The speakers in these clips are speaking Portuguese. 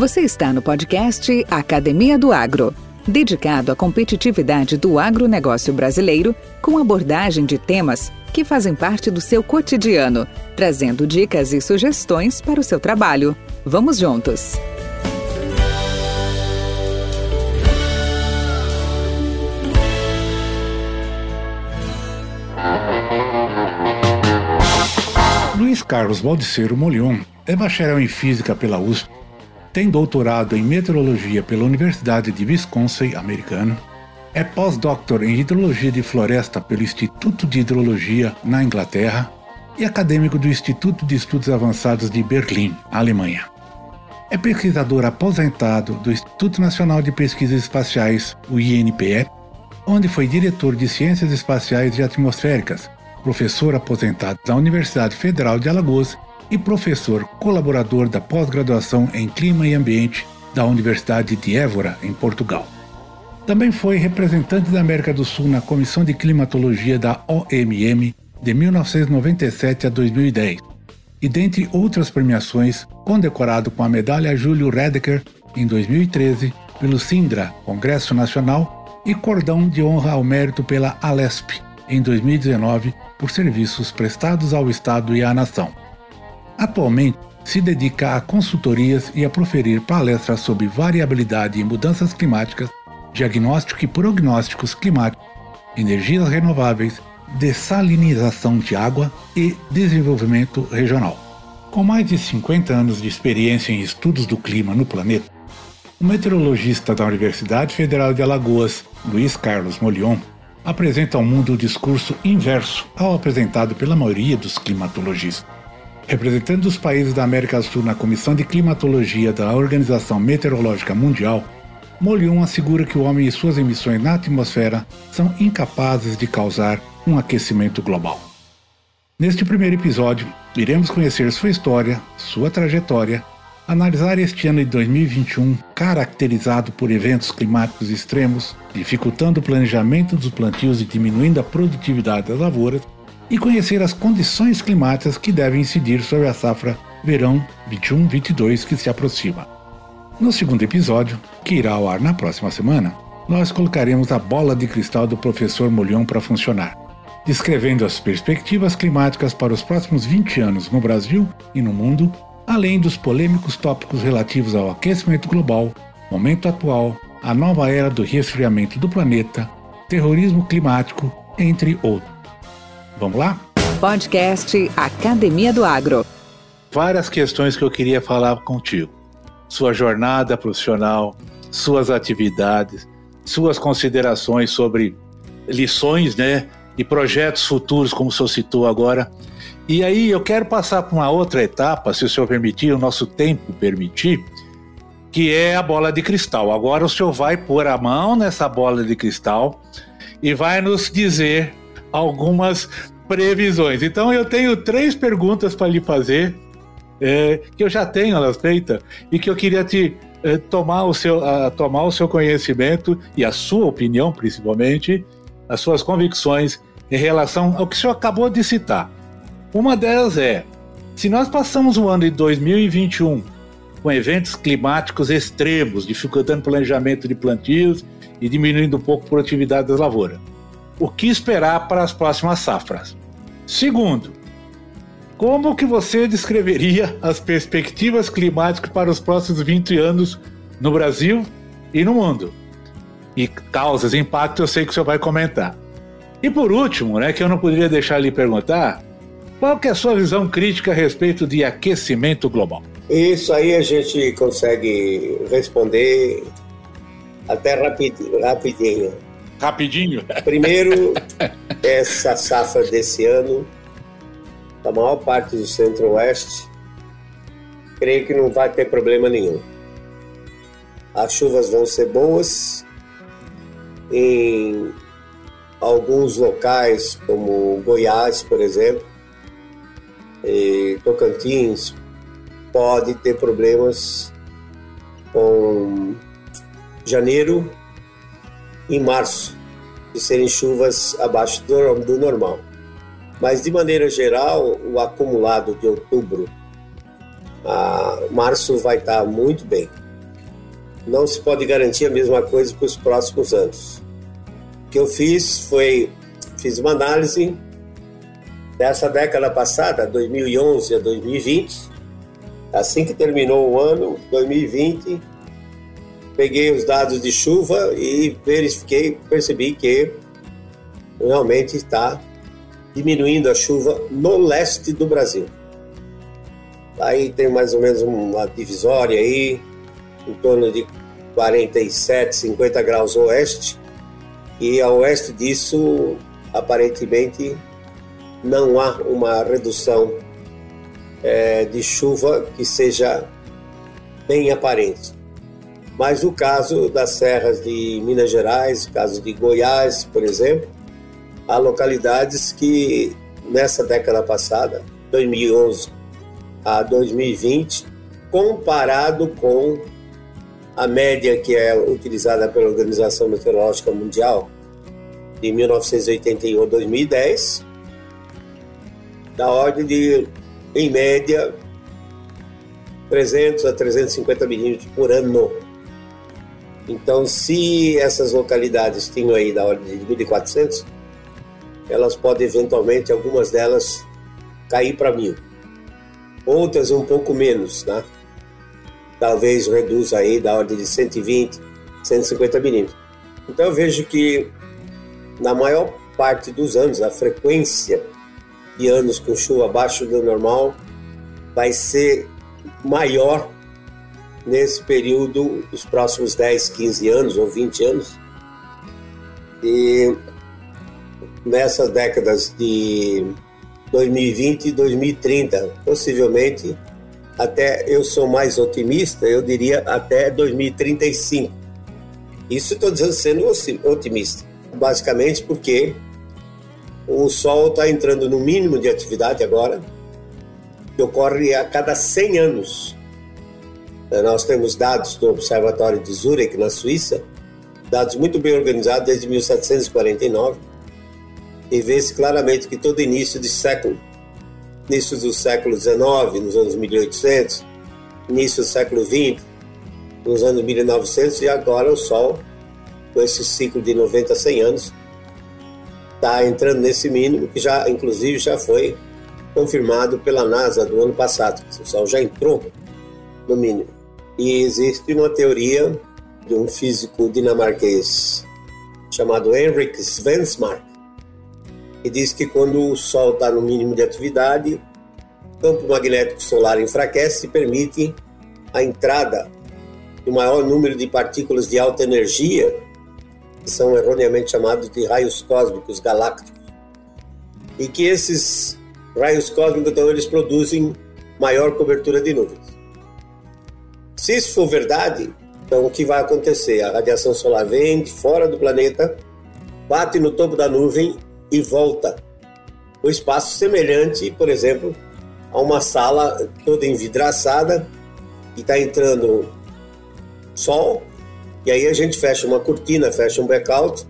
Você está no podcast Academia do Agro, dedicado à competitividade do agronegócio brasileiro, com abordagem de temas que fazem parte do seu cotidiano, trazendo dicas e sugestões para o seu trabalho. Vamos juntos! Luiz Carlos Baldiceiro Molion é bacharel em Física pela USP, tem doutorado em Meteorologia pela Universidade de Wisconsin, americano, é pós-doutor em Hidrologia de Floresta pelo Instituto de Hidrologia, na Inglaterra, e acadêmico do Instituto de Estudos Avançados de Berlim, Alemanha. É pesquisador aposentado do Instituto Nacional de Pesquisas Espaciais, o INPE, onde foi diretor de Ciências Espaciais e Atmosféricas, professor aposentado da Universidade Federal de Alagoas e professor colaborador da pós-graduação em Clima e Ambiente da Universidade de Évora, em Portugal. Também foi representante da América do Sul na Comissão de Climatologia da OMM de 1997 a 2010 e, dentre outras premiações, condecorado com a medalha Júlio Redeker em 2013 pelo Sindra, Congresso Nacional, e cordão de honra ao mérito pela Alesp em 2019 por serviços prestados ao Estado e à nação. Atualmente, se dedica a consultorias e a proferir palestras sobre variabilidade e mudanças climáticas, diagnóstico e prognósticos climáticos, energias renováveis, dessalinização de água e desenvolvimento regional. Com mais de 50 anos de experiência em estudos do clima no planeta, o meteorologista da Universidade Federal de Alagoas, Luiz Carlos Molion, apresenta ao mundo o discurso inverso ao apresentado pela maioria dos climatologistas. Representando os países da América do Sul na Comissão de Climatologia da Organização Meteorológica Mundial, Molion assegura que o homem e suas emissões na atmosfera são incapazes de causar um aquecimento global. Neste primeiro episódio, iremos conhecer sua história, sua trajetória analisar este ano de 2021, caracterizado por eventos climáticos extremos, dificultando o planejamento dos plantios e diminuindo a produtividade das lavouras, e conhecer as condições climáticas que devem incidir sobre a safra verão 21-22 que se aproxima. No segundo episódio, que irá ao ar na próxima semana, nós colocaremos a bola de cristal do professor Molhão para funcionar, descrevendo as perspectivas climáticas para os próximos 20 anos no Brasil e no mundo além dos polêmicos tópicos relativos ao aquecimento global, momento atual, a nova era do resfriamento do planeta, terrorismo climático, entre outros. Vamos lá? Podcast Academia do Agro. Várias questões que eu queria falar contigo. Sua jornada profissional, suas atividades, suas considerações sobre lições, né, e projetos futuros, como o senhor citou agora. E aí eu quero passar para uma outra etapa, se o senhor permitir, o nosso tempo permitir, que é a bola de cristal. Agora o senhor vai pôr a mão nessa bola de cristal e vai nos dizer algumas previsões. Então eu tenho três perguntas para lhe fazer, é, que eu já tenho elas feitas, e que eu queria te é, tomar, o seu, a, tomar o seu conhecimento e a sua opinião, principalmente, as suas convicções em relação ao que o senhor acabou de citar. Uma delas é: se nós passamos o ano de 2021 com eventos climáticos extremos, dificultando o planejamento de plantios e diminuindo um pouco a produtividade das lavouras, o que esperar para as próximas safras? Segundo, como que você descreveria as perspectivas climáticas para os próximos 20 anos no Brasil e no mundo? E causas, impactos, eu sei que senhor vai comentar. E por último, né, que eu não poderia deixar de lhe perguntar, qual que é a sua visão crítica a respeito de aquecimento global? Isso aí a gente consegue responder até. Rapidinho? Rapidinho? Primeiro, essa safra desse ano, da maior parte do centro-oeste, creio que não vai ter problema nenhum. As chuvas vão ser boas em alguns locais, como Goiás, por exemplo, e Tocantins pode ter problemas com janeiro e março, de serem chuvas abaixo do, normal. Mas, de maneira geral, o acumulado de outubro a março vai estar muito bem. não se pode garantir a mesma coisa para os próximos anos. O que eu fiz foi fiz uma análise dessa década passada, 2011 a 2020. Assim que terminou o ano 2020, peguei os dados de chuva e verifiquei, percebi que realmente está diminuindo a chuva no leste do Brasil. Aí tem mais ou menos uma divisória aí, em torno de 47, 50 graus oeste, e a oeste disso, aparentemente, não há uma redução é, de chuva que seja bem aparente. Mas no caso das serras de Minas Gerais, no caso de Goiás, por exemplo, há localidades que nessa década passada, 2011 a 2020, comparado com a média que é utilizada pela Organização Meteorológica Mundial de 1981 a 2010, da ordem de, em média, 300 a 350 milímetros por ano. Então, se essas localidades tinham aí da ordem de 1.400, elas podem eventualmente, algumas delas, cair para mil. Outras um pouco menos, né? Talvez reduza aí da ordem de 120, 150 milímetros. Então eu vejo que na maior parte dos anos a frequência de anos com chuva abaixo do normal vai ser maior nesse período dos próximos 10, 15 anos ou 20 anos. E nessas décadas de 2020 e 2030, possivelmente até eu sou mais otimista, eu diria até 2035. Isso estou dizendo sendo otimista, basicamente porque o Sol está entrando no mínimo de atividade agora, que ocorre a cada 100 anos. Nós temos dados do Observatório de Zurich, na Suíça, dados muito bem organizados desde 1749, e vê-se claramente que todo início de século, início do século XIX, nos anos 1800, início do século XX, nos anos 1900 e agora o Sol, com esse ciclo de 90 a 100 anos, está entrando nesse mínimo que já, inclusive, já foi confirmado pela NASA do ano passado. O Sol já entrou no mínimo. E existe uma teoria de um físico dinamarquês chamado Henrik Svensmark, e diz que quando o Sol está no mínimo de atividade, o campo magnético solar enfraquece e permite a entrada um maior número de partículas de alta energia, que são erroneamente chamados de raios cósmicos galácticos. E que esses raios cósmicos, então, eles produzem maior cobertura de nuvens. Se isso for verdade, então o que vai acontecer? A radiação solar vem de fora do planeta, bate no topo da nuvem e volta. O espaço semelhante, por exemplo, a uma sala toda envidraçada e está entrando sol e aí a gente fecha uma cortina, fecha um blackout.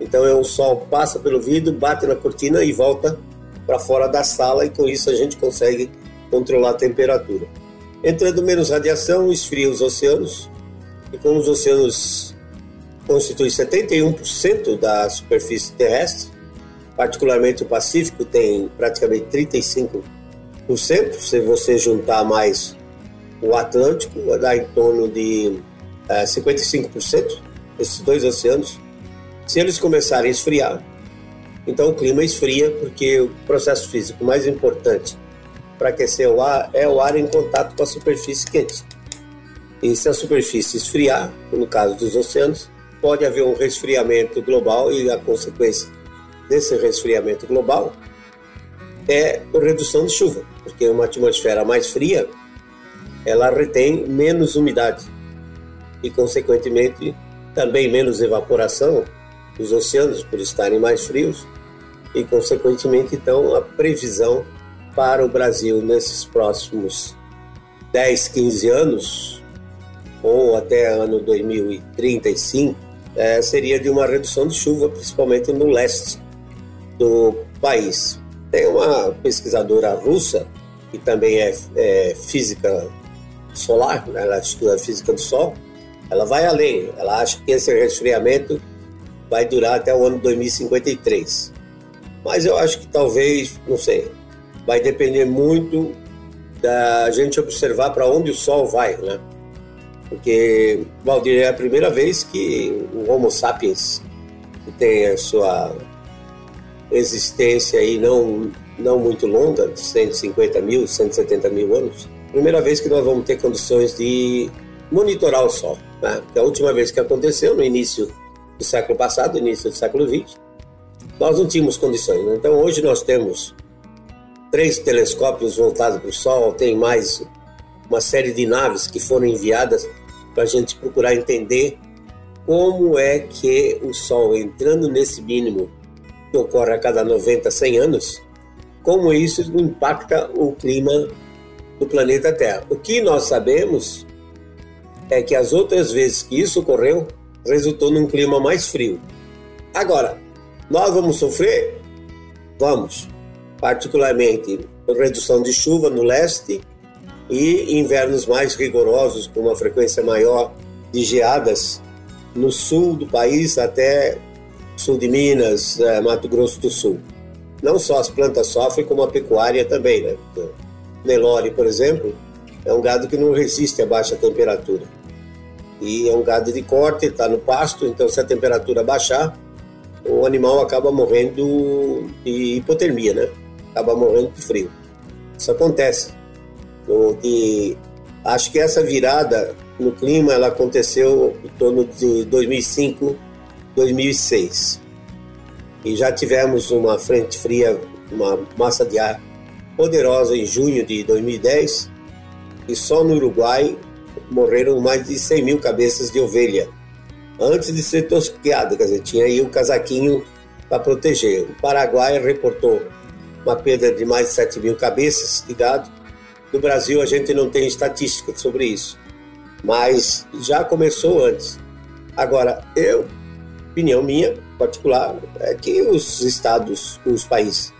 Então é o sol passa pelo vidro, bate na cortina e volta para fora da sala e com isso a gente consegue controlar a temperatura. Entrando menos radiação, esfria os oceanos e como os oceanos constituem 71% da superfície terrestre, particularmente o Pacífico tem praticamente 35%. Se você juntar mais o Atlântico, vai dar em torno de é, 55%, esses dois oceanos. Se eles começarem a esfriar, então o clima esfria, porque o processo físico mais importante para aquecer o ar é o ar em contato com a superfície quente. E se a superfície esfriar, no caso dos oceanos, pode haver um resfriamento global e a consequência desse resfriamento global é a redução de chuva, porque uma atmosfera mais fria ela retém menos umidade e, consequentemente, também menos evaporação dos oceanos por estarem mais frios e, consequentemente, então, a previsão para o Brasil nesses próximos 10, 15 anos ou até ano 2035 é, seria de uma redução de chuva, principalmente no leste do país. Tem uma pesquisadora russa, que também é, é física solar, né? ela estuda física do Sol, Ela vai além, ela acha que esse resfriamento vai durar até o ano 2053. Mas eu acho que talvez, não sei, vai depender muito da gente observar para onde o Sol vai, né? Porque, Valdir, é a primeira vez que o Homo sapiens tem a sua existência aí não, não muito longa, 150 mil, 170 mil anos, primeira vez que nós vamos ter condições de monitorar o Sol. Né? Porque a última vez que aconteceu, no início do século passado, início do século XX, nós não tínhamos condições. Né? Então hoje nós temos três telescópios voltados para o Sol, tem mais uma série de naves que foram enviadas para a gente procurar entender como é que o Sol entrando nesse mínimo que ocorre a cada 90, 100 anos, como isso impacta o clima do planeta Terra. O que nós sabemos é que as outras vezes que isso ocorreu, resultou num clima mais frio. Agora, nós vamos sofrer? Vamos. Particularmente redução de chuva no leste e invernos mais rigorosos, com uma frequência maior de geadas no sul do país até sul de Minas, é, Mato Grosso do Sul. Não só as plantas sofrem, como a pecuária também, né? Nelore, por exemplo, é um gado que não resiste a baixa temperatura. E é um gado de corte, está no pasto, então se a temperatura baixar, o animal acaba morrendo de hipotermia, né? Acaba morrendo de frio. Isso acontece. E acho que essa virada no clima ela aconteceu em torno de 2005, 2006. E já tivemos uma frente fria, uma massa de ar poderosa em junho de 2010 e só no Uruguai morreram mais de 100 mil cabeças de ovelha antes de ser tosqueado, quer dizer, tinha aí o um casaquinho para proteger. O Paraguai reportou uma perda de mais de 7 mil cabeças de gado. No Brasil a gente não tem estatística sobre isso, mas já começou antes. Agora, eu, opinião minha particular, é que os estados, os países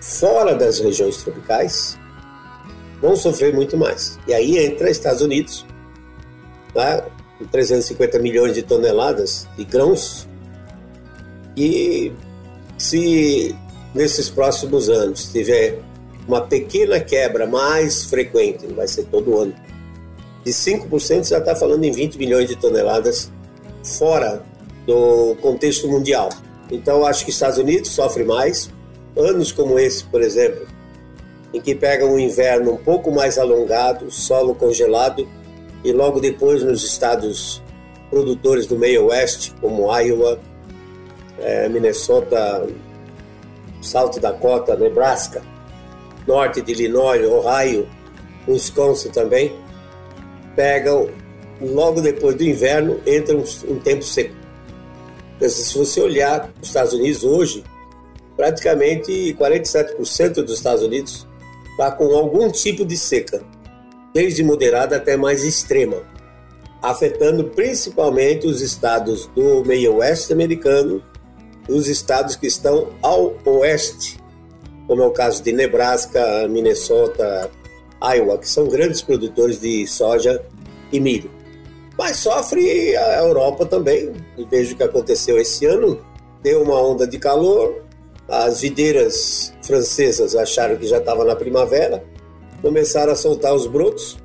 fora das regiões tropicais vão sofrer muito mais. E aí entra Estados Unidos, tá? com 350 milhões de toneladas de grãos, e se nesses próximos anos. Tiver uma pequena quebra mais frequente, não vai ser todo ano, de 5% já está falando em 20 milhões de toneladas fora do contexto mundial. Então acho que Estados Unidos sofre mais, anos como esse, por exemplo, em que pega um inverno um pouco mais alongado, solo congelado, e logo depois nos estados produtores do meio oeste, como Iowa, é, Minnesota, South Dakota, Nebraska, norte de Illinois, Ohio, Wisconsin também, pegam logo depois do inverno entra um, um tempo seco. Então, se você olhar os Estados Unidos hoje, praticamente 47% dos Estados Unidos está com algum tipo de seca, desde moderada até mais extrema, afetando principalmente os estados do meio oeste americano os estados que estão ao oeste, como é o caso de Nebraska, Minnesota, Iowa, que são grandes produtores de soja e milho. Mas sofre a Europa também, e vejo o que aconteceu esse ano, deu uma onda de calor, as videiras francesas acharam que já estava na primavera, começaram a soltar os brotos.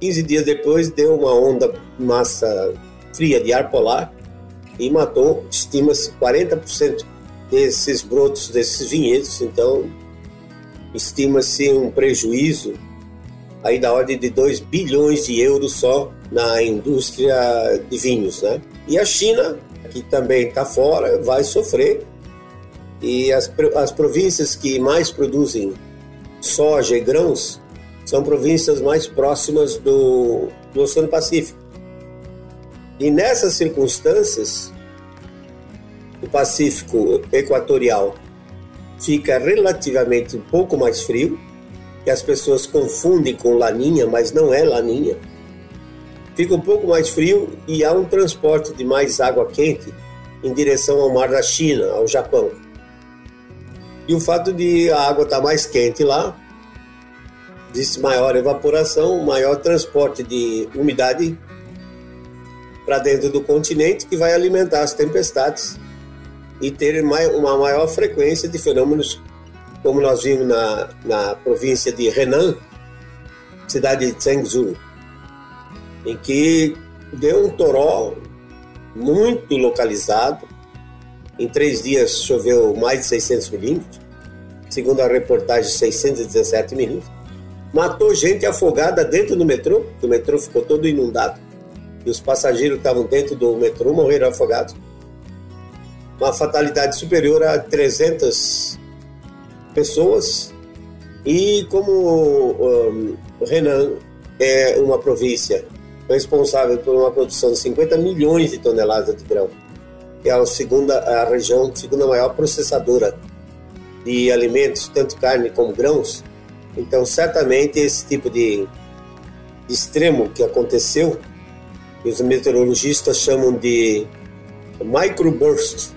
15 dias depois deu uma onda massa fria de ar polar e matou, estima-se, 40% desses brotos, desses vinhedos. Então, estima-se um prejuízo aí da ordem de 2 bilhões de euros só na indústria de vinhos, né? E a China, que também está fora, vai sofrer e as, as províncias que mais produzem soja e grãos são províncias mais próximas do, do Oceano Pacífico. E nessas circunstâncias, o Pacífico Equatorial fica relativamente um pouco mais frio, que as pessoas confundem com laninha, mas não é laninha. Fica um pouco mais frio e há um transporte de mais água quente em direção ao mar da China, ao Japão. E o fato de a água estar tá mais quente lá, existe maior evaporação, maior transporte de umidade para dentro do continente que vai alimentar as tempestades e ter uma maior frequência de fenômenos como nós vimos na, na província de Henan, cidade de Zhengzhou, em que deu um toró muito localizado. Em três dias choveu mais de 600 milímetros, segundo a reportagem, 617 milímetros. Matou gente afogada dentro do metrô, o metrô ficou todo inundado. E os passageiros que estavam dentro do metrô morreram afogados. Uma fatalidade superior a 300 pessoas. E como um, Renan é uma província responsável por uma produção de 50 milhões de toneladas de grão, que é a segunda a região segunda maior processadora de alimentos, tanto carne como grãos. Então, certamente esse tipo de, extremo que aconteceu, que os meteorologistas chamam de microburst,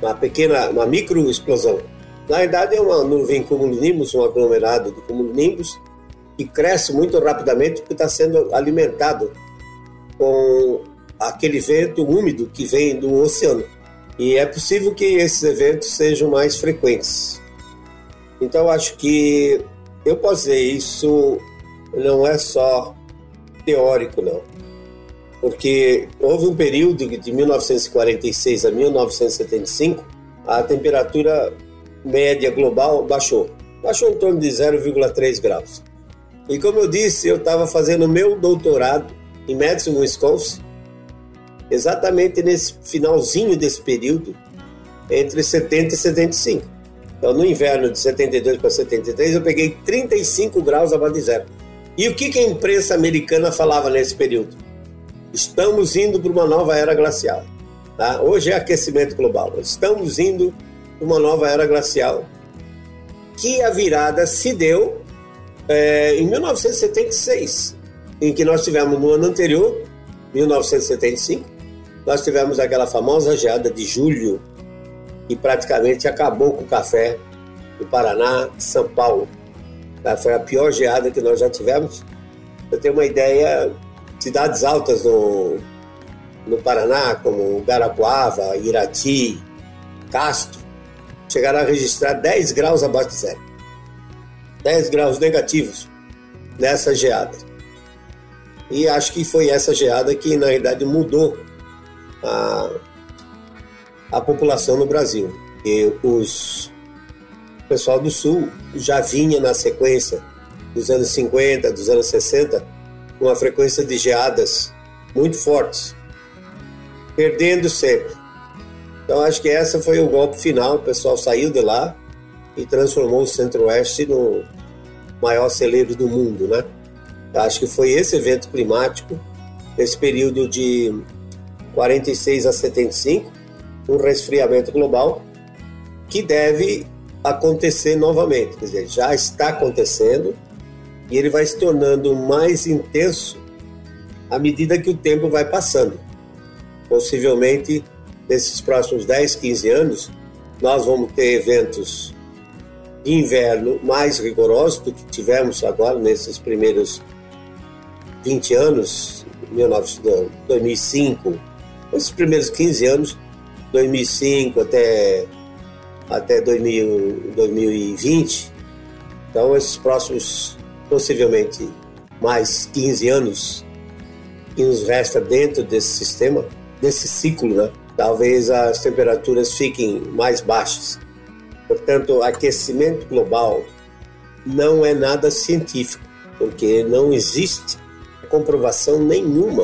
uma pequena, uma micro explosão. Na verdade, é uma nuvem cumulonimbus, um aglomerado de cumulonimbus, que cresce muito rapidamente porque está sendo alimentado com aquele vento úmido que vem do oceano. E é possível que esses eventos sejam mais frequentes. Então, acho que eu posso dizer isso não é só teórico, não. Porque houve um período de 1946 a 1975, a temperatura média global baixou. Baixou em torno de 0,3 graus. E como eu disse, eu estava fazendo meu doutorado em Madison, Wisconsin, exatamente nesse finalzinho desse período, entre 70 e 75. Então, no inverno de 72 para 73, eu peguei 35 graus abaixo de zero. E o que, que a imprensa americana falava nesse período? Estamos indo para uma nova era glacial. Tá? Hoje é aquecimento global. Estamos indo para uma nova era glacial. Que a virada se deu é, em 1976, em que nós tivemos no ano anterior, 1975, nós tivemos aquela famosa geada de julho que praticamente acabou com o café do Paraná, São Paulo. Tá? Foi a pior geada que nós já tivemos. Eu tenho uma ideia, cidades altas no, Paraná, como Garapuava, Irati, Castro, chegaram a registrar 10 graus abaixo de zero. 10 graus negativos nessa geada. E acho que foi essa geada que, na verdade, mudou a, a população no Brasil. E os o pessoal do Sul já vinha na sequência dos anos 50, dos anos 60, com uma frequência de geadas muito fortes, perdendo sempre. Então acho que essa foi o golpe final, o pessoal saiu de lá e transformou o Centro-Oeste no maior celeiro do mundo, né? Acho que foi esse evento climático, nesse período de 46 a 75, um resfriamento global que deve acontecer novamente. Quer dizer, já está acontecendo e ele vai se tornando mais intenso à medida que o tempo vai passando. Possivelmente, nesses próximos 10, 15 anos, nós vamos ter eventos de inverno mais rigorosos do que tivemos agora nesses primeiros 20 anos, 2005, esses primeiros 15 anos, 2005 até, até 2000, 2020. Então, esses próximos, possivelmente, mais 15 anos que nos resta dentro desse sistema, desse ciclo, né? talvez as temperaturas fiquem mais baixas. Portanto, aquecimento global não é nada científico, porque não existe comprovação nenhuma.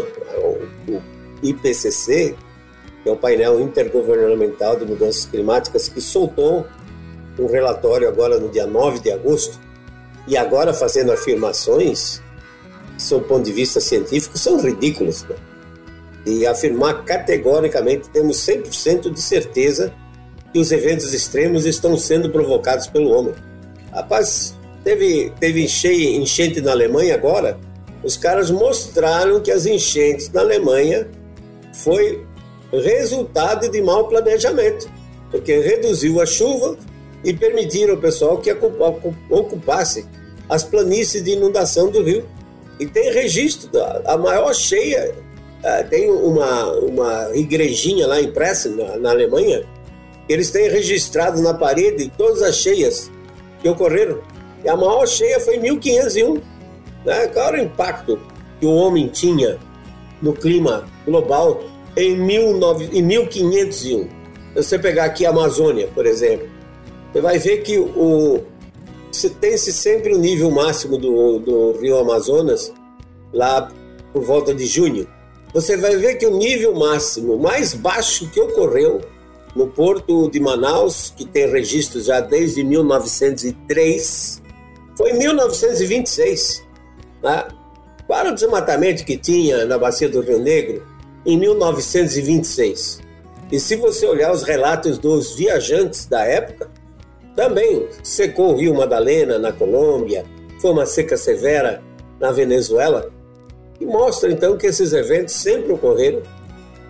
O IPCC, que é o painel intergovernamental de mudanças climáticas, que soltou um relatório agora no dia 9 de agosto, e agora fazendo afirmações, do ponto de vista científico, são ridículas. Né? E afirmar categoricamente, temos 100% de certeza que os eventos extremos estão sendo provocados pelo homem. Rapaz, teve, teve enchente na Alemanha agora, os caras mostraram que as enchentes na Alemanha foi resultado de mau planejamento, porque reduziu a chuva e permitiram ao pessoal que ocupasse as planícies de inundação do rio. E tem registro da a maior cheia uh, tem uma, uma igrejinha lá em na, na Alemanha, eles têm registrado na parede todas as cheias que ocorreram. E a maior cheia foi em 1501. Né? Qual era o impacto que o homem tinha no clima global em, 19, em 1501? Se você pegar aqui a Amazônia, por exemplo, você vai ver que o, tem-se sempre o nível máximo do, do rio Amazonas, lá por volta de junho. Você vai ver que o nível máximo mais baixo que ocorreu no porto de Manaus, que tem registros já desde 1903, foi em 1926. Né? Para o desmatamento que tinha na bacia do Rio Negro, em 1926. E se você olhar os relatos dos viajantes da época, também secou o Rio Madalena na Colômbia, foi uma seca severa na Venezuela, e mostra então que esses eventos sempre ocorreram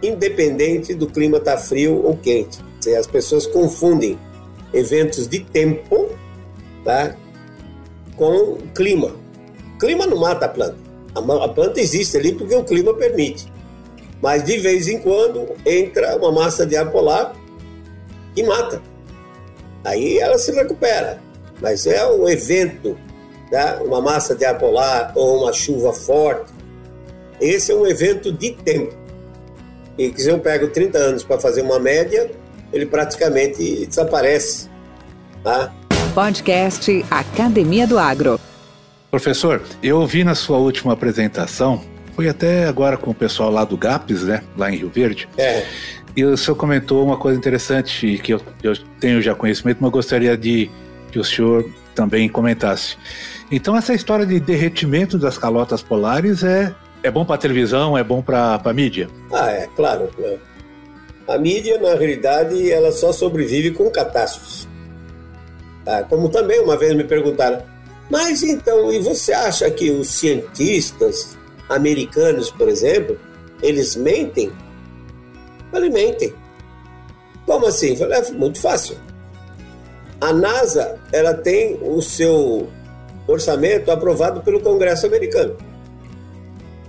independente do clima estar tá frio ou quente. As pessoas confundem eventos de tempo tá, com clima. clima não mata a planta. A planta existe ali porque o clima permite. Mas de vez em quando entra uma massa de ar polar e mata. Aí ela se recupera. Mas é um evento, tá? uma massa de ar polar ou uma chuva forte. Esse é um evento de tempo. E que se eu pego 30 anos para fazer uma média, ele praticamente desaparece. Tá? Podcast Academia do Agro. Professor, eu ouvi na sua última apresentação, foi até agora com o pessoal lá do GAPS, né, lá em Rio Verde. É. E o senhor comentou uma coisa interessante que eu, eu tenho já conhecimento, mas gostaria de que o senhor também comentasse. Então, essa história de derretimento das calotas polares é é bom para televisão, é bom para a mídia? Ah, é, claro. A mídia, na realidade, ela só sobrevive com catástrofes. Tá? Como também uma vez me perguntaram, mas então, e você acha que os cientistas americanos, por exemplo, eles mentem? Eles mentem. Como assim? falei, é muito fácil. A NASA, ela tem o seu orçamento aprovado pelo Congresso americano.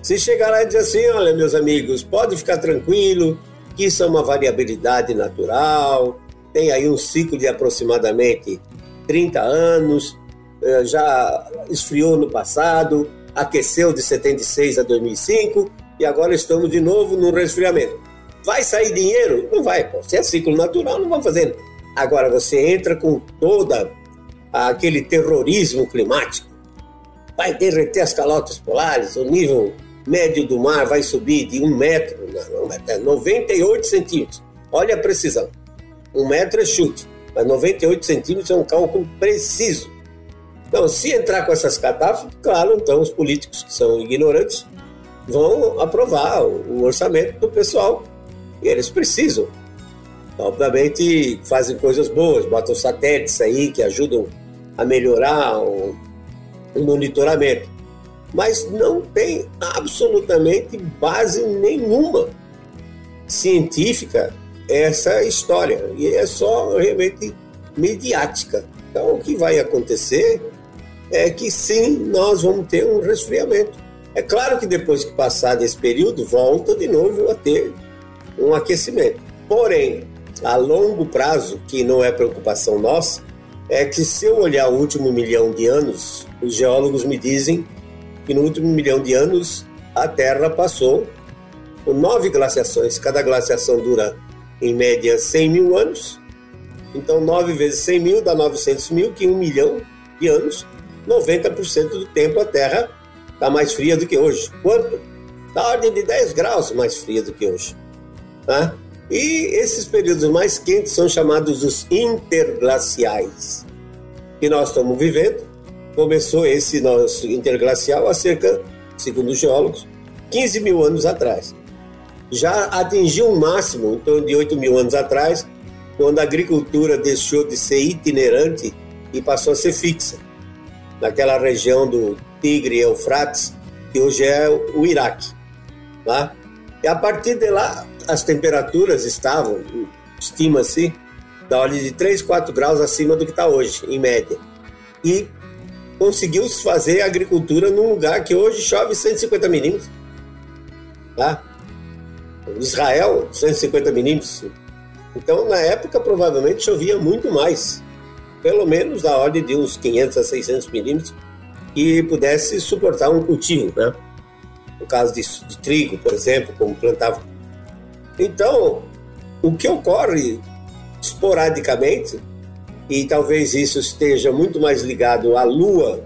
Se chegar lá e dizer assim, olha, meus amigos, pode ficar tranquilo, que isso é uma variabilidade natural, tem aí um ciclo de aproximadamente 30 anos, eh, já esfriou no passado, aqueceu de 76 a 2005 e agora estamos de novo no resfriamento. Vai sair dinheiro? Não vai, pô. Se é ciclo natural, não vai fazendo. Agora você entra com toda aquele terrorismo climático, vai derreter as calotas polares, o nível médio do mar vai subir de um metro, não, é 98 centímetros. Olha a precisão. Um metro é chute, mas 98 centímetros é um cálculo preciso. Então, se entrar com essas catástrofes, claro, então os políticos que são ignorantes vão aprovar o orçamento do pessoal e eles precisam. Obviamente fazem coisas boas, botam satélites aí que ajudam a melhorar o, o monitoramento mas não tem absolutamente base nenhuma científica essa história e é só realmente mediática. Então, o que vai acontecer é que sim, nós vamos ter um resfriamento. É claro que depois que passar desse período, volta de novo a ter um aquecimento. Porém, a longo prazo, que não é preocupação nossa, é que se eu olhar o último milhão de anos, os geólogos me dizem que no último milhão de anos a Terra passou por nove glaciações. Cada glaciação dura, em média, 100 mil anos. Então, 9 vezes 100 mil dá 900 mil, que em um milhão de anos, 90% do tempo a Terra está mais fria do que hoje. Quanto? Da ordem de 10 graus mais fria do que hoje. Tá? E esses períodos mais quentes são chamados os interglaciais, que nós estamos vivendo começou esse nosso interglacial há cerca, segundo os geólogos, 15 mil anos atrás. Já atingiu um máximo em torno de 8 mil anos atrás, quando a agricultura deixou de ser itinerante e passou a ser fixa, naquela região do Tigre e Eufrates, que hoje é o Iraque. Tá? E a partir de lá, as temperaturas estavam, estima-se, da ordem de 3, 4 graus acima do que está hoje, em média. E conseguiu fazer agricultura num lugar que hoje chove 150 milímetros. Tá? Israel, 250 milímetros. Então, na época, provavelmente chovia muito mais, pelo menos da ordem de uns 500 a 600 milímetros, que pudesse suportar um cultivo, né? No caso de, de trigo, por exemplo, como plantava. Então, o que ocorre esporadicamente, e talvez isso esteja muito mais ligado à Lua,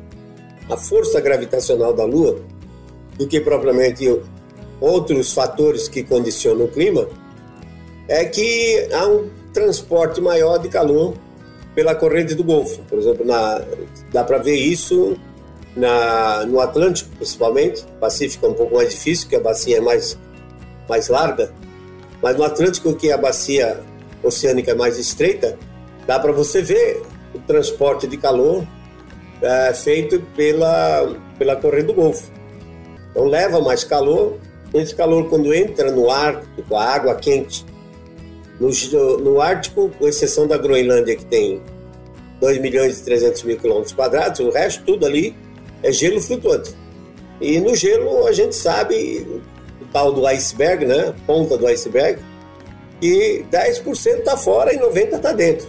à força gravitacional da Lua, do que propriamente outros fatores que condicionam o clima, é que há um transporte maior de calor pela corrente do Golfo. Por exemplo, na, dá para ver isso na, no Atlântico, principalmente. O Pacífico é um pouco mais difícil, porque a bacia é mais, mais larga. Mas no Atlântico, que a bacia oceânica é mais estreita, dá para você ver o transporte de calor é, feito pela, pela corrente do Golfo. Então leva mais calor. Esse calor, quando entra no Ártico, a água quente, no, no Ártico, com exceção da Groenlândia, que tem 2 milhões e 300 mil quilômetros quadrados, o resto tudo ali é gelo flutuante. E no gelo a gente sabe o tal do iceberg, né? Ponta do iceberg, que 10% está fora e 90% está dentro.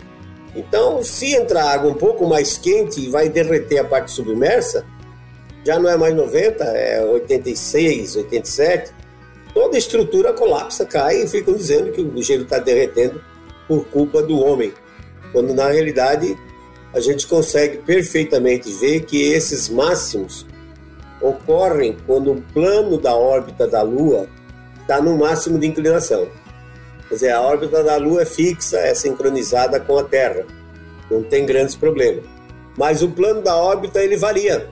Então, se entrar água um pouco mais quente e vai derreter a parte submersa, já não é mais 90, é 86, 87. Toda a estrutura colapsa, cai e ficam dizendo que o gelo está derretendo por culpa do homem. Quando na realidade a gente consegue perfeitamente ver que esses máximos ocorrem quando o plano da órbita da Lua está no máximo de inclinação. Quer dizer, a órbita da Lua é fixa, é sincronizada com a Terra. Não tem grandes problemas. Mas o plano da órbita ele varia.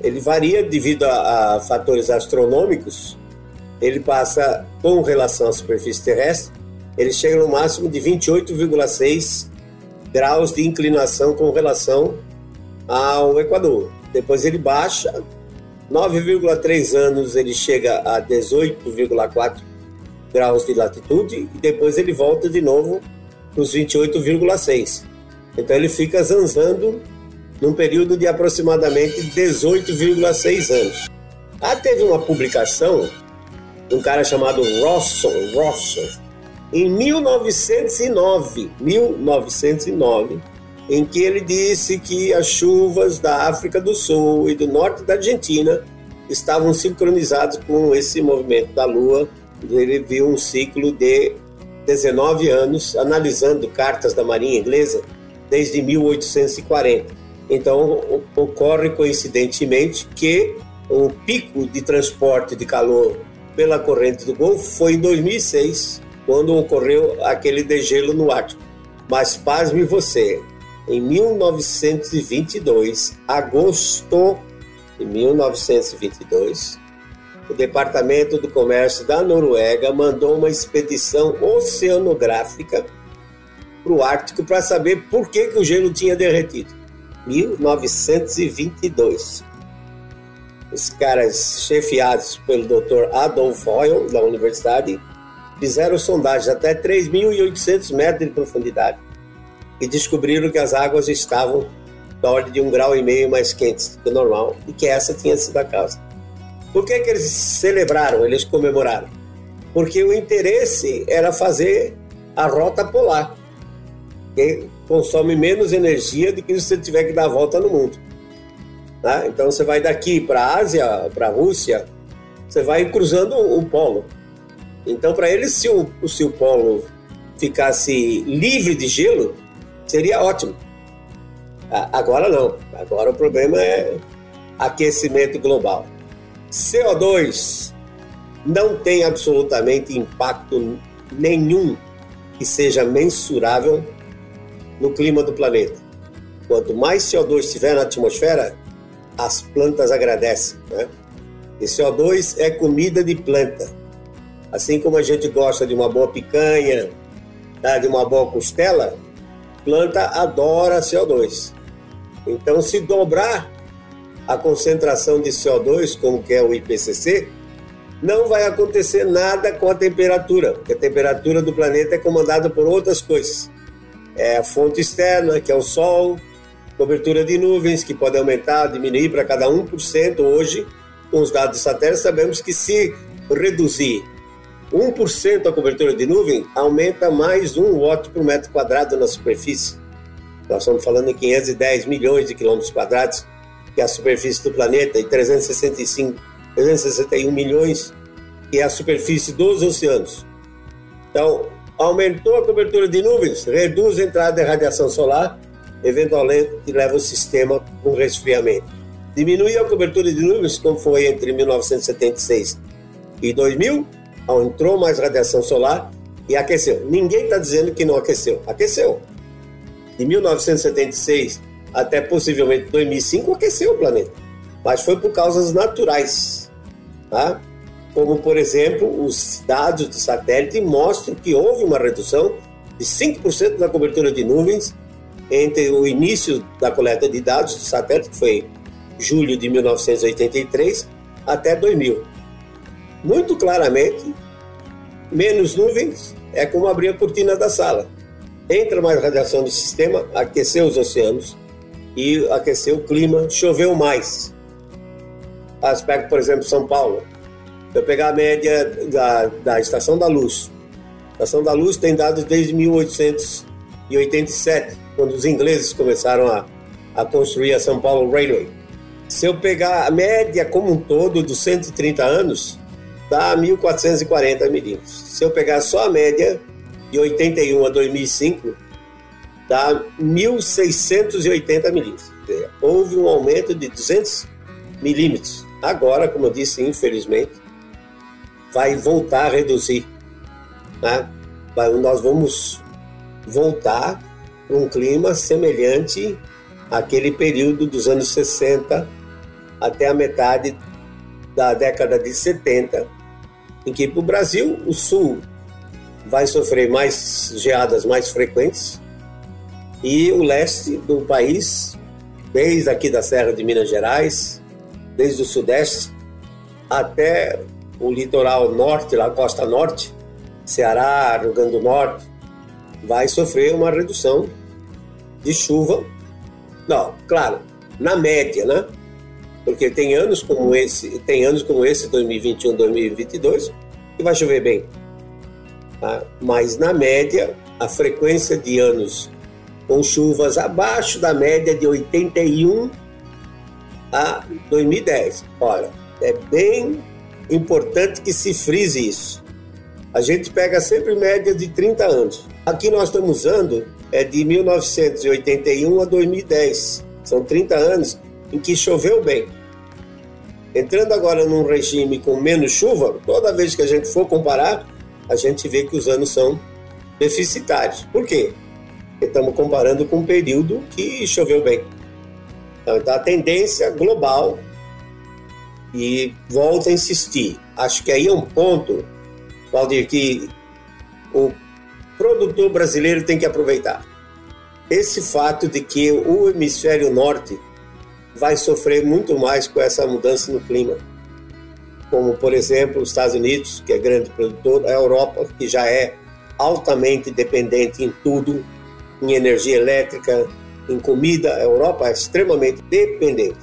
Ele varia devido a, a fatores astronômicos. Ele passa com relação à superfície terrestre, ele chega no máximo de 28,6 graus de inclinação com relação ao Equador. Depois ele baixa, 9,3 anos ele chega a 18,4 graus de latitude e depois ele volta de novo para os 28,6. Então ele fica zanzando num período de aproximadamente 18,6 anos. Ah, teve uma publicação um cara chamado Rosson, Rosson, em 1909, 1909, em que ele disse que as chuvas da África do Sul e do norte da Argentina estavam sincronizadas com esse movimento da Lua. Ele viu um ciclo de 19 anos analisando cartas da Marinha Inglesa desde 1840. Então, ocorre coincidentemente que o pico de transporte de calor pela corrente do Golfo foi em 2006, quando ocorreu aquele degelo no Ártico. Mas pasme você, em 1922, agosto de 1922, o Departamento do Comércio da Noruega mandou uma expedição oceanográfica para o Ártico para saber por que, que o gelo tinha derretido. 1922. Os caras chefiados pelo Dr. Adolf Hoyle, da universidade, fizeram sondagens até 3.800 metros de profundidade e descobriram que as águas estavam da ordem de um grau e meio mais quentes do que o normal e que essa tinha sido a causa. Por que, que eles celebraram, eles comemoraram? Porque o interesse era fazer a rota polar, que consome menos energia do que se você tiver que dar a volta no mundo. Tá? Então você vai daqui para a Ásia, para a Rússia, você vai cruzando o polo. Então, para eles, se o, se o polo ficasse livre de gelo, seria ótimo. Agora não. Agora o problema é aquecimento global. CO2 não tem absolutamente impacto nenhum que seja mensurável no clima do planeta. Quanto mais CO2 estiver na atmosfera, as plantas agradecem. Né? E CO2 é comida de planta. Assim como a gente gosta de uma boa picanha, tá? de uma boa costela, planta adora CO2. Então, se dobrar a concentração de CO2, como que é o IPCC, não vai acontecer nada com a temperatura, porque a temperatura do planeta é comandada por outras coisas. É a fonte externa, que é o Sol, cobertura de nuvens, que pode aumentar, diminuir para cada 1%. Hoje, com os dados de satélite, sabemos que se reduzir 1% a cobertura de nuvem aumenta mais 1 watt por metro quadrado na superfície. Nós estamos falando em 510 milhões de quilômetros quadrados, que é a superfície do planeta, e 365, 361 milhões, que é a superfície dos oceanos. Então, aumentou a cobertura de nuvens, reduz a entrada de radiação solar, eventualmente leva o sistema para um resfriamento. Diminuiu a cobertura de nuvens, como foi entre 1976 e 2000, entrou mais radiação solar e aqueceu. Ninguém está dizendo que não aqueceu. Aqueceu. De 1976 até possivelmente 2005, aqueceu o planeta. Mas foi por causas naturais. Tá? Como, por exemplo, os dados de satélite mostram que houve uma redução de 5% na cobertura de nuvens entre o início da coleta de dados de satélite, que foi julho de 1983, até 2000. Muito claramente, menos nuvens é como abrir a cortina da sala. Entra mais radiação no sistema, aqueceu os oceanos e aqueceu o clima, choveu mais. Aspecto, por exemplo, São Paulo. Eu pegar a média da, da Estação da Luz, a Estação da Luz tem dados desde 1887, quando os ingleses começaram a, a construir a São Paulo Railway. Se eu pegar a média como um todo dos 130 anos, dá 1.440 milímetros. Se eu pegar só a média de 81 a 2005, dá 1.680 milímetros. Houve um aumento de 200 milímetros. Agora, como eu disse, infelizmente, vai voltar a reduzir. Né? Nós vamos voltar um clima semelhante àquele período dos anos 60 até a metade da década de 70, em que para o Brasil o sul vai sofrer mais geadas mais frequentes e o leste do país, desde aqui da Serra de Minas Gerais, desde o sudeste até o litoral norte, lá costa norte, Ceará, Rio Grande do Norte, vai sofrer uma redução de chuva. Não, claro, na média, né? Porque tem anos como esse, tem anos como esse 2021, 2022 que vai chover bem. Tá? Mas na média, a frequência de anos com chuvas abaixo da média de 81 a 2010. Olha, é bem importante que se frise isso. A gente pega sempre média de 30 anos. Aqui nós estamos usando é de 1981 a 2010. São 30 anos em que choveu bem. Entrando agora num regime com menos chuva, toda vez que a gente for comparar, a gente vê que os anos são deficitários. Por quê? Porque estamos comparando com um período que choveu bem. Então, a tendência global e volto a insistir. Acho que aí é um ponto, Valdir, que o produtor brasileiro tem que aproveitar. Esse fato de que o hemisfério norte vai sofrer muito mais com essa mudança no clima. Como, por exemplo, os Estados Unidos, que é grande produtor, a Europa, que já é altamente dependente em tudo, em energia elétrica, em comida, a Europa é extremamente dependente.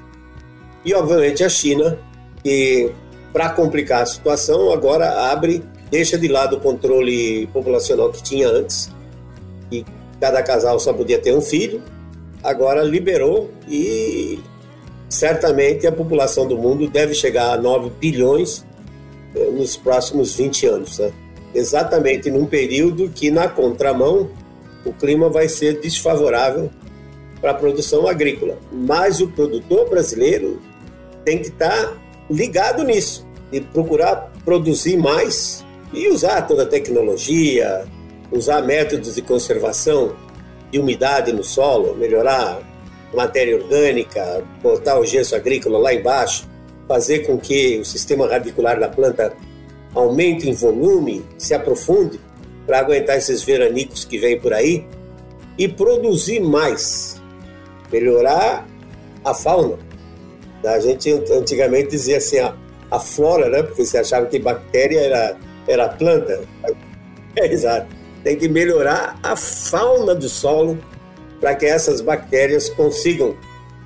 E, obviamente, a China, que, para complicar a situação, agora abre, deixa de lado o controle populacional que tinha antes, e cada casal só podia ter um filho, agora liberou e certamente a população do mundo deve chegar a 9 bilhões eh, nos próximos 20 anos. Né? Exatamente num período que, na contramão, o clima vai ser desfavorável para a produção agrícola. Mas o produtor brasileiro tem que estar tá ligado nisso e procurar produzir mais e usar toda a tecnologia, usar métodos de conservação de umidade no solo, melhorar matéria orgânica, botar o gesso agrícola lá embaixo, fazer com que o sistema radicular da planta aumente em volume, se aprofunde para aguentar esses veranicos que vêm por aí e produzir mais, melhorar a fauna. A gente antigamente dizia assim, a, a flora, né? Porque você achava que bactéria era, era planta. É exato. Tem que melhorar a fauna do solo para que essas bactérias consigam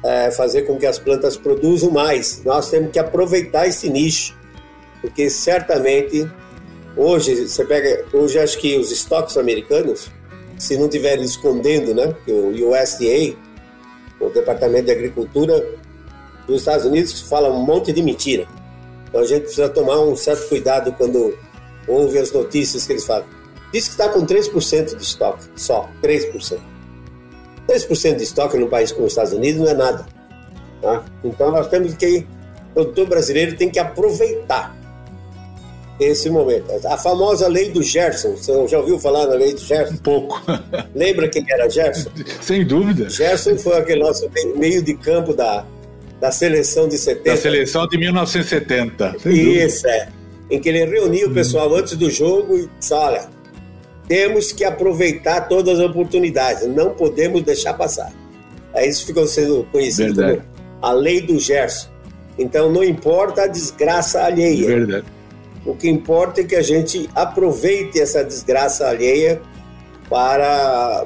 é, fazer com que as plantas produzam mais. Nós temos que aproveitar esse nicho, porque certamente Hoje, você pega, hoje acho que os estoques americanos, se não estiverem escondendo, né, o USDA, o Departamento de Agricultura dos Estados Unidos, fala um monte de mentira. Então a gente precisa tomar um certo cuidado quando ouve as notícias que eles falam. Diz que está com 3% de estoque, só 3%. 3% de estoque num país como os Estados Unidos não é nada. Tá? Então nós temos que, o produtor brasileiro tem que aproveitar esse momento. A famosa lei do Gerson, você já ouviu falar na lei do Gerson? Um pouco. Lembra quem era Gerson? Sem dúvida. Gerson foi aquele nosso meio de campo da, da seleção de 70. Da seleção de 1970. Isso, é. Em que ele reuniu o pessoal antes do jogo e disse: olha, temos que aproveitar todas as oportunidades, não podemos deixar passar. Aí isso ficou sendo conhecido Verdade. como a lei do Gerson. Então não importa a desgraça alheia. Verdade. O que importa é que a gente aproveite essa desgraça alheia para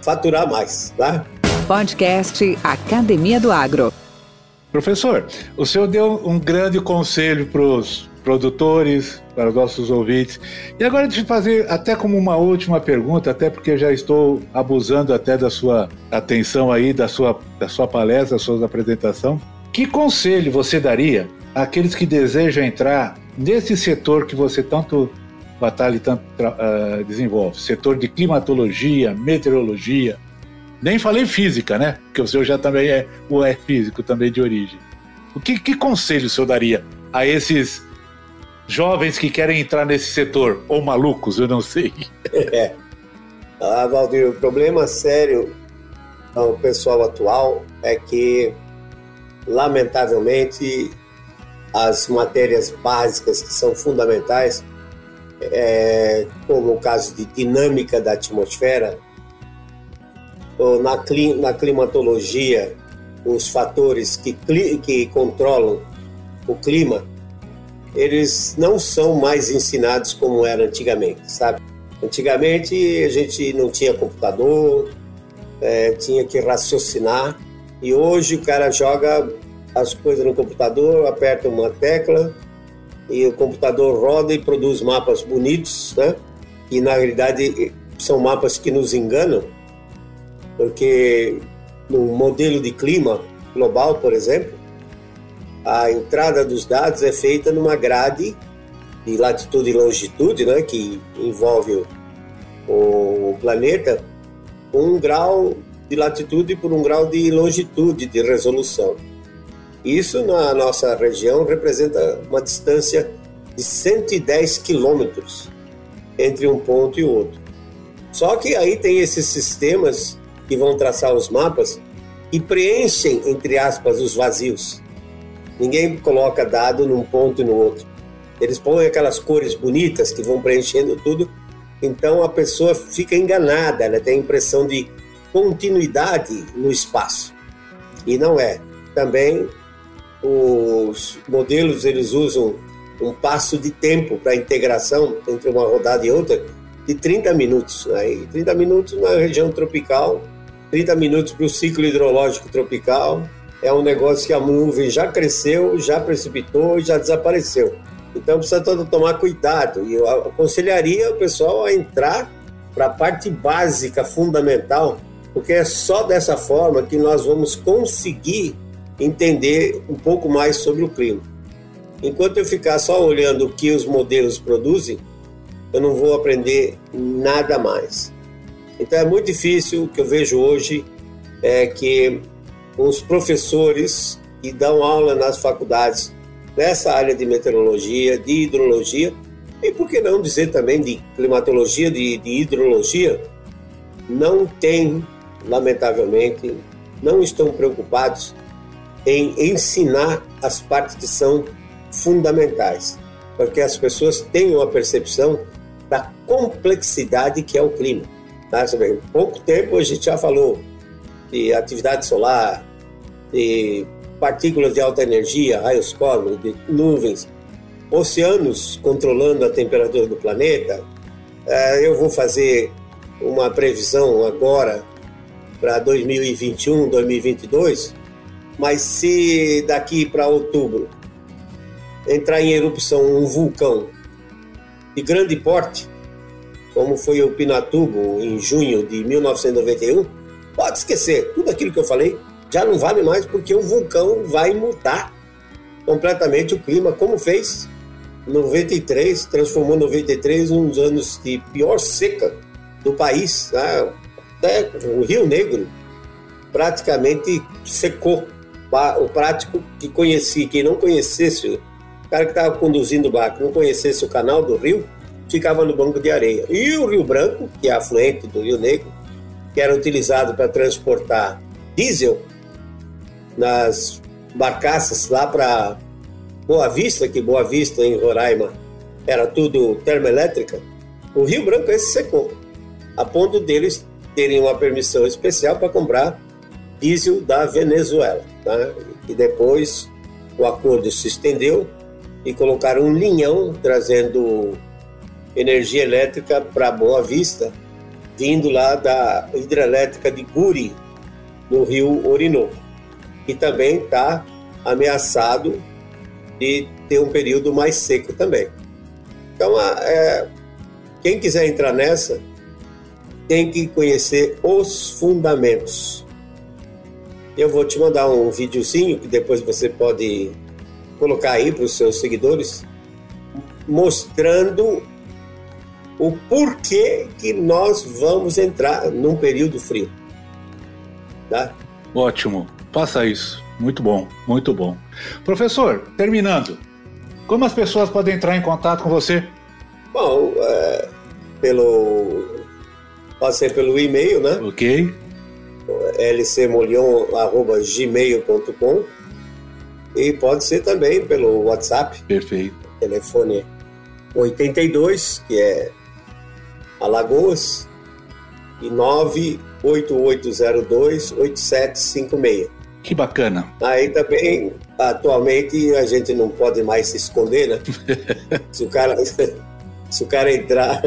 faturar mais, tá? Podcast Academia do Agro. Professor, o senhor deu um grande conselho para os produtores, para os nossos ouvintes. E agora eu fazer até como uma última pergunta, até porque já estou abusando até da sua atenção aí, da sua, da sua palestra, da sua apresentação. Que conselho você daria àqueles que desejam entrar nesse setor que você tanto batalha e tanto uh, desenvolve, setor de climatologia, meteorologia, nem falei física, né? Porque o senhor já também é, é físico também de origem. O que, que conselho o senhor daria a esses jovens que querem entrar nesse setor, ou malucos, eu não sei? É. Ah, Valdir, o problema sério ao pessoal atual é que, lamentavelmente, as matérias básicas que são fundamentais, é, como o caso de dinâmica da atmosfera, ou na, na climatologia, os fatores que, que controlam o clima, eles não são mais ensinados como era antigamente, sabe? Antigamente a gente não tinha computador, é, tinha que raciocinar, e hoje o cara joga as coisas no computador, aperta uma tecla e o computador roda e produz mapas bonitos, né? E na realidade são mapas que nos enganam, porque no modelo de clima global, por exemplo, a entrada dos dados é feita numa grade de latitude e longitude, né, que envolve o, planeta, um grau de latitude por um grau de longitude de resolução. Isso na nossa região representa uma distância de 110 quilômetros entre um ponto e outro. Só que aí tem esses sistemas que vão traçar os mapas e preenchem, entre aspas, os vazios. Ninguém coloca dado num ponto e no outro. Eles põem aquelas cores bonitas que vão preenchendo tudo, então a pessoa fica enganada, ela tem a impressão de continuidade no espaço. E não é. Também os modelos eles usam um passo de tempo para integração entre uma rodada e outra de 30 minutos. Né? E 30 minutos na região tropical, 30 minutos para o ciclo hidrológico tropical, é um negócio que a nuvem já cresceu, já precipitou e já desapareceu. Então precisa todo tomar cuidado. E eu aconselharia o pessoal a entrar para a parte básica, fundamental, porque é só dessa forma que nós vamos conseguir entender um pouco mais sobre o clima. Enquanto eu ficar só olhando o que os modelos produzem, eu não vou aprender nada mais. Então é muito difícil o que eu vejo hoje é que os professores que dão aula nas faculdades nessa área de meteorologia, de hidrologia e por que não dizer também de climatologia, de, de hidrologia, não têm, lamentavelmente, não estão preocupados em ensinar as partes que são fundamentais, porque as pessoas tenham a percepção da complexidade que é o clima. Tá? Pouco tempo a gente já falou de atividade solar, de partículas de alta energia, raios cósmicos, de nuvens, oceanos controlando a temperatura do planeta. É, eu vou fazer uma previsão agora para 2021, 2022, mas se daqui para outubro entrar em erupção um vulcão de grande porte, como foi o Pinatubo em junho de 1991, pode esquecer. Tudo aquilo que eu falei já não vale mais porque o vulcão vai mudar completamente o clima, como fez 93, transformou 93 um dos anos de pior seca do país. Né? Até o Rio Negro praticamente secou. O prático que conhecia, quem não conhecesse, o cara que estava conduzindo o barco, não conhecesse o canal do rio, ficava no banco de areia. E o Rio Branco, que é afluente do Rio Negro, que era utilizado para transportar diesel nas barcaças lá para Boa Vista, que Boa Vista em Roraima era tudo termoelétrica, o Rio Branco esse secou, a ponto deles terem uma permissão especial para comprar diesel da Venezuela. Tá? E depois o acordo se estendeu e colocaram um linhão trazendo energia elétrica para Boa Vista, vindo lá da hidrelétrica de Guri, no rio Orinoco, que também está ameaçado de ter um período mais seco também. Então, é, quem quiser entrar nessa, tem que conhecer os fundamentos. Eu vou te mandar um videozinho que depois você pode colocar aí para os seus seguidores, mostrando o porquê que nós vamos entrar num período frio. Tá? Ótimo, faça isso. Muito bom, muito bom. Professor, terminando, como as pessoas podem entrar em contato com você? Bom, é, pelo pode ser pelo e-mail, né? Ok. lcmolion@gmail.com e pode ser também pelo WhatsApp. Perfeito. Telefone 82, que é Alagoas, e 98802 8756. Que bacana. Aí também, atualmente, a gente não pode mais se esconder, né? se, o cara, se o cara entrar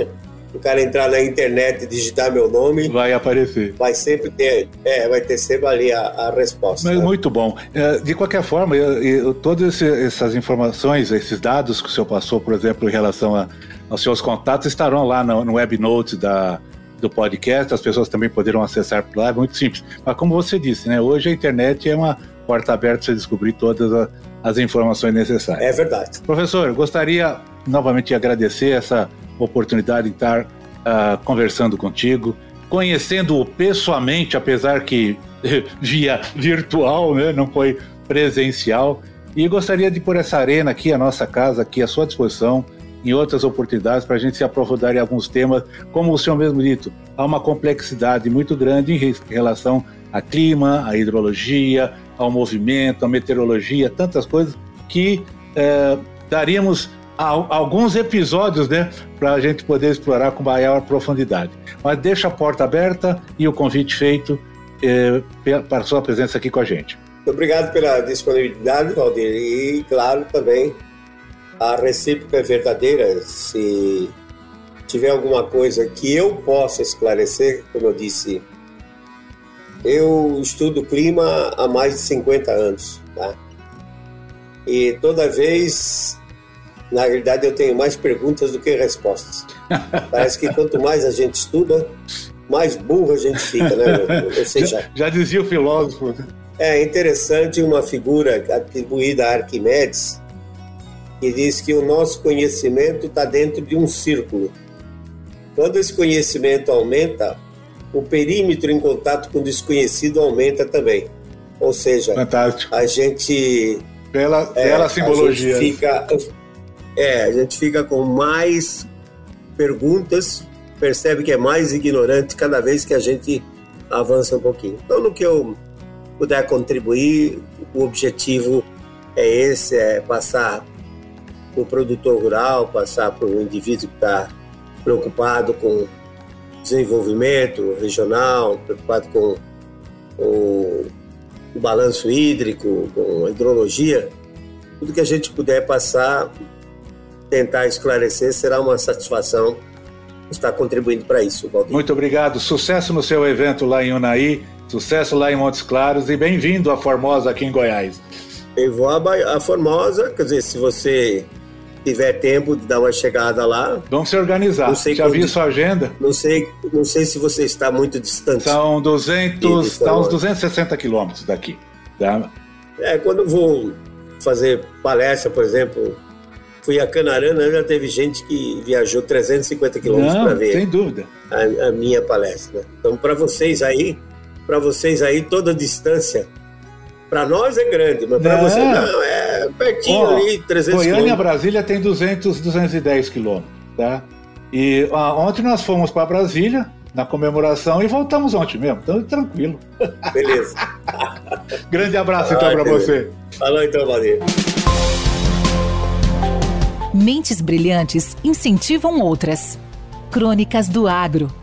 o cara entrar na internet e digitar meu nome. Vai aparecer. Vai sempre ter, é, vai ter sempre ali a, a resposta. Mas, né? Muito bom. É, de qualquer forma, eu, eu, todas essas informações, esses dados que o senhor passou, por exemplo, em relação a, aos seus contatos, estarão lá no, no webnote da, do podcast, as pessoas também poderão acessar por lá, é muito simples. Mas como você disse, né, hoje a internet é uma porta aberta para você descobrir todas a, as informações necessárias. É verdade. Professor, gostaria novamente de agradecer essa oportunidade de estar uh, conversando contigo, conhecendo-o pessoalmente, apesar que via virtual, né, não foi presencial. E gostaria de pôr essa arena aqui, a nossa casa aqui à sua disposição, em outras oportunidades, para a gente se aprofundar em alguns temas, como o senhor mesmo dito, há uma complexidade muito grande em relação a clima, a hidrologia, ao movimento, à meteorologia, tantas coisas que eh, daríamos alguns episódios, né, para a gente poder explorar com maior profundidade. Mas deixa a porta aberta e o convite feito eh, para sua presença aqui com a gente. Obrigado pela disponibilidade, Valdir, e claro também a recíproca é verdadeira. Se tiver alguma coisa que eu possa esclarecer, como eu disse, eu estudo clima há mais de 50 anos, tá? E toda vez na realidade, eu tenho mais perguntas do que respostas. Parece que quanto mais a gente estuda, mais burro a gente fica, né? Ou seja, já, já dizia o filósofo. É interessante uma figura atribuída a Arquimedes que diz que o nosso conhecimento está dentro de um círculo. Quando esse conhecimento aumenta, o perímetro em contato com o desconhecido aumenta também. Ou seja, Fantástico. a gente. Pela, é, simbologia. A gente fica é, a gente fica com mais perguntas, percebe que é mais ignorante cada vez que a gente avança um pouquinho. Então, no que eu puder contribuir, o objetivo é esse, é passar o produtor rural, passar para o indivíduo que está preocupado com desenvolvimento regional, preocupado com o, o balanço hídrico, com a hidrologia, tudo que a gente puder passar tentar esclarecer, será uma satisfação estar contribuindo para isso, Valdir. Muito obrigado. Sucesso no seu evento lá em Unai, sucesso lá em Montes Claros e bem-vindo à Formosa aqui em Goiás. Eu vou a, a Formosa, quer dizer, se você tiver tempo de dar uma chegada lá. Vamos se organizar. Não sei Já vi sua agenda? Não sei, não sei se você está muito distante. São 200, está uns 260 quilômetros daqui. Tá? É, quando eu vou fazer palestra, por exemplo, fui a Canarana, já teve gente que viajou 350 quilômetros para ver. Sem dúvida. A, a minha palestra. Então, para vocês aí, para vocês aí, toda a distância para nós é grande, mas para você não, é pertinho oh, ali, 300 Goiânia Brasília tem 200, 210 quilômetros, tá? E ah, ontem nós fomos para Brasília na comemoração e voltamos ontem mesmo, então tranquilo. Beleza. Grande abraço então para você. Falou então, valeu. Mentes brilhantes incentivam outras. Crônicas do Agro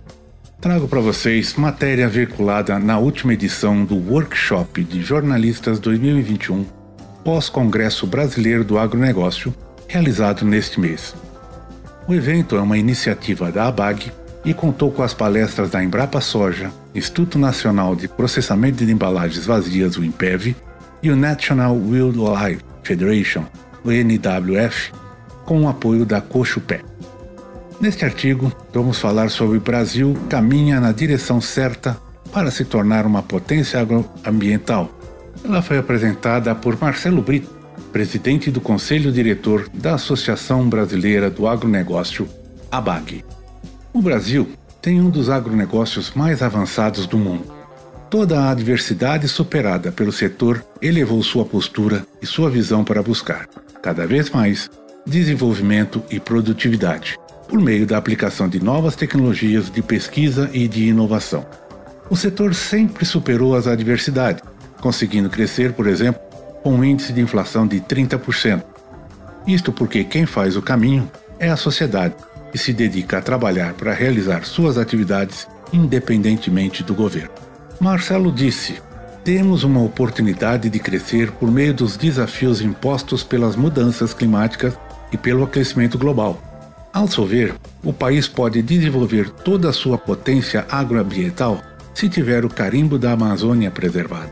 trago para vocês matéria veiculada na última edição do Workshop de Jornalistas 2021, pós-Congresso Brasileiro do Agronegócio, realizado neste mês. O evento é uma iniciativa da ABAG e contou com as palestras da Embrapa Soja, Instituto Nacional de Processamento de Embalagens Vazias, o IMPEV, e o National Wildlife Federation, o NWF, com o apoio da Cochupé. Neste artigo, vamos falar sobre o Brasil caminha na direção certa para se tornar uma potência agroambiental. Ela foi apresentada por Marcelo Brito, presidente do Conselho Diretor da Associação Brasileira do Agronegócio, ABAG. O Brasil tem um dos agronegócios mais avançados do mundo. Toda a adversidade superada pelo setor elevou sua postura e sua visão para buscar, cada vez mais, desenvolvimento e produtividade por meio da aplicação de novas tecnologias de pesquisa e de inovação. O setor sempre superou as adversidades, conseguindo crescer, por exemplo, com um índice de inflação de 30%. Isto porque quem faz o caminho é a sociedade, que se dedica a trabalhar para realizar suas atividades independentemente do governo. Marcelo disse: temos uma oportunidade de crescer por meio dos desafios impostos pelas mudanças climáticas e pelo aquecimento global ao seu ver, o país pode desenvolver toda a sua potência agroambiental se tiver o carimbo da Amazônia preservado.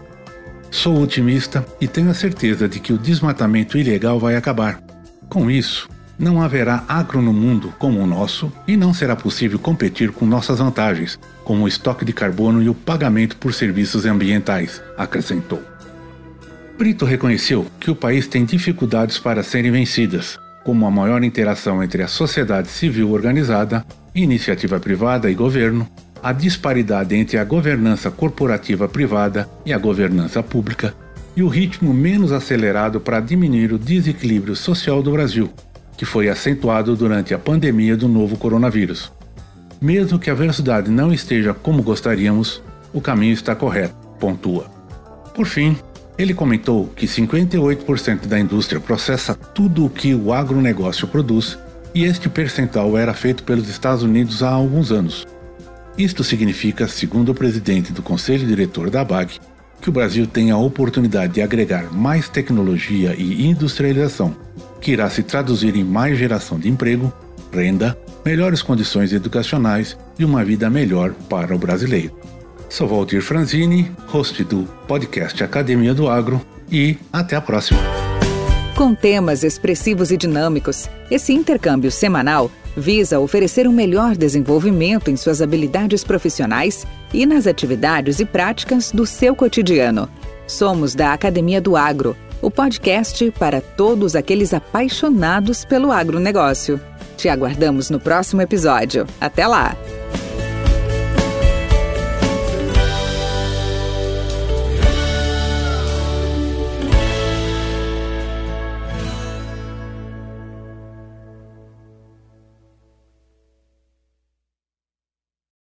Sou otimista e tenho a certeza de que o desmatamento ilegal vai acabar. Com isso, não haverá agro no mundo como o nosso e não será possível competir com nossas vantagens, como o estoque de carbono e o pagamento por serviços ambientais, acrescentou. Brito reconheceu que o país tem dificuldades para serem vencidas, como a maior interação entre a sociedade civil organizada, iniciativa privada e governo, a disparidade entre a governança corporativa privada e a governança pública, e o ritmo menos acelerado para diminuir o desequilíbrio social do Brasil, que foi acentuado durante a pandemia do novo coronavírus. Mesmo que a velocidade não esteja como gostaríamos, o caminho está correto, pontua. Por fim, ele comentou que 58% da indústria processa tudo o que o agronegócio produz e este percentual era feito pelos Estados Unidos há alguns anos. Isto significa, segundo o presidente do conselho diretor da BAG, que o Brasil tem a oportunidade de agregar mais tecnologia e industrialização, que irá se traduzir em mais geração de emprego, renda, melhores condições educacionais e uma vida melhor para o brasileiro. Sou Valdir Franzini, host do podcast Academia do Agro e até a próxima. Com temas expressivos e dinâmicos, esse intercâmbio semanal visa oferecer um melhor desenvolvimento em suas habilidades profissionais e nas atividades e práticas do seu cotidiano. Somos da Academia do Agro, o podcast para todos aqueles apaixonados pelo agronegócio. Te aguardamos no próximo episódio. Até lá!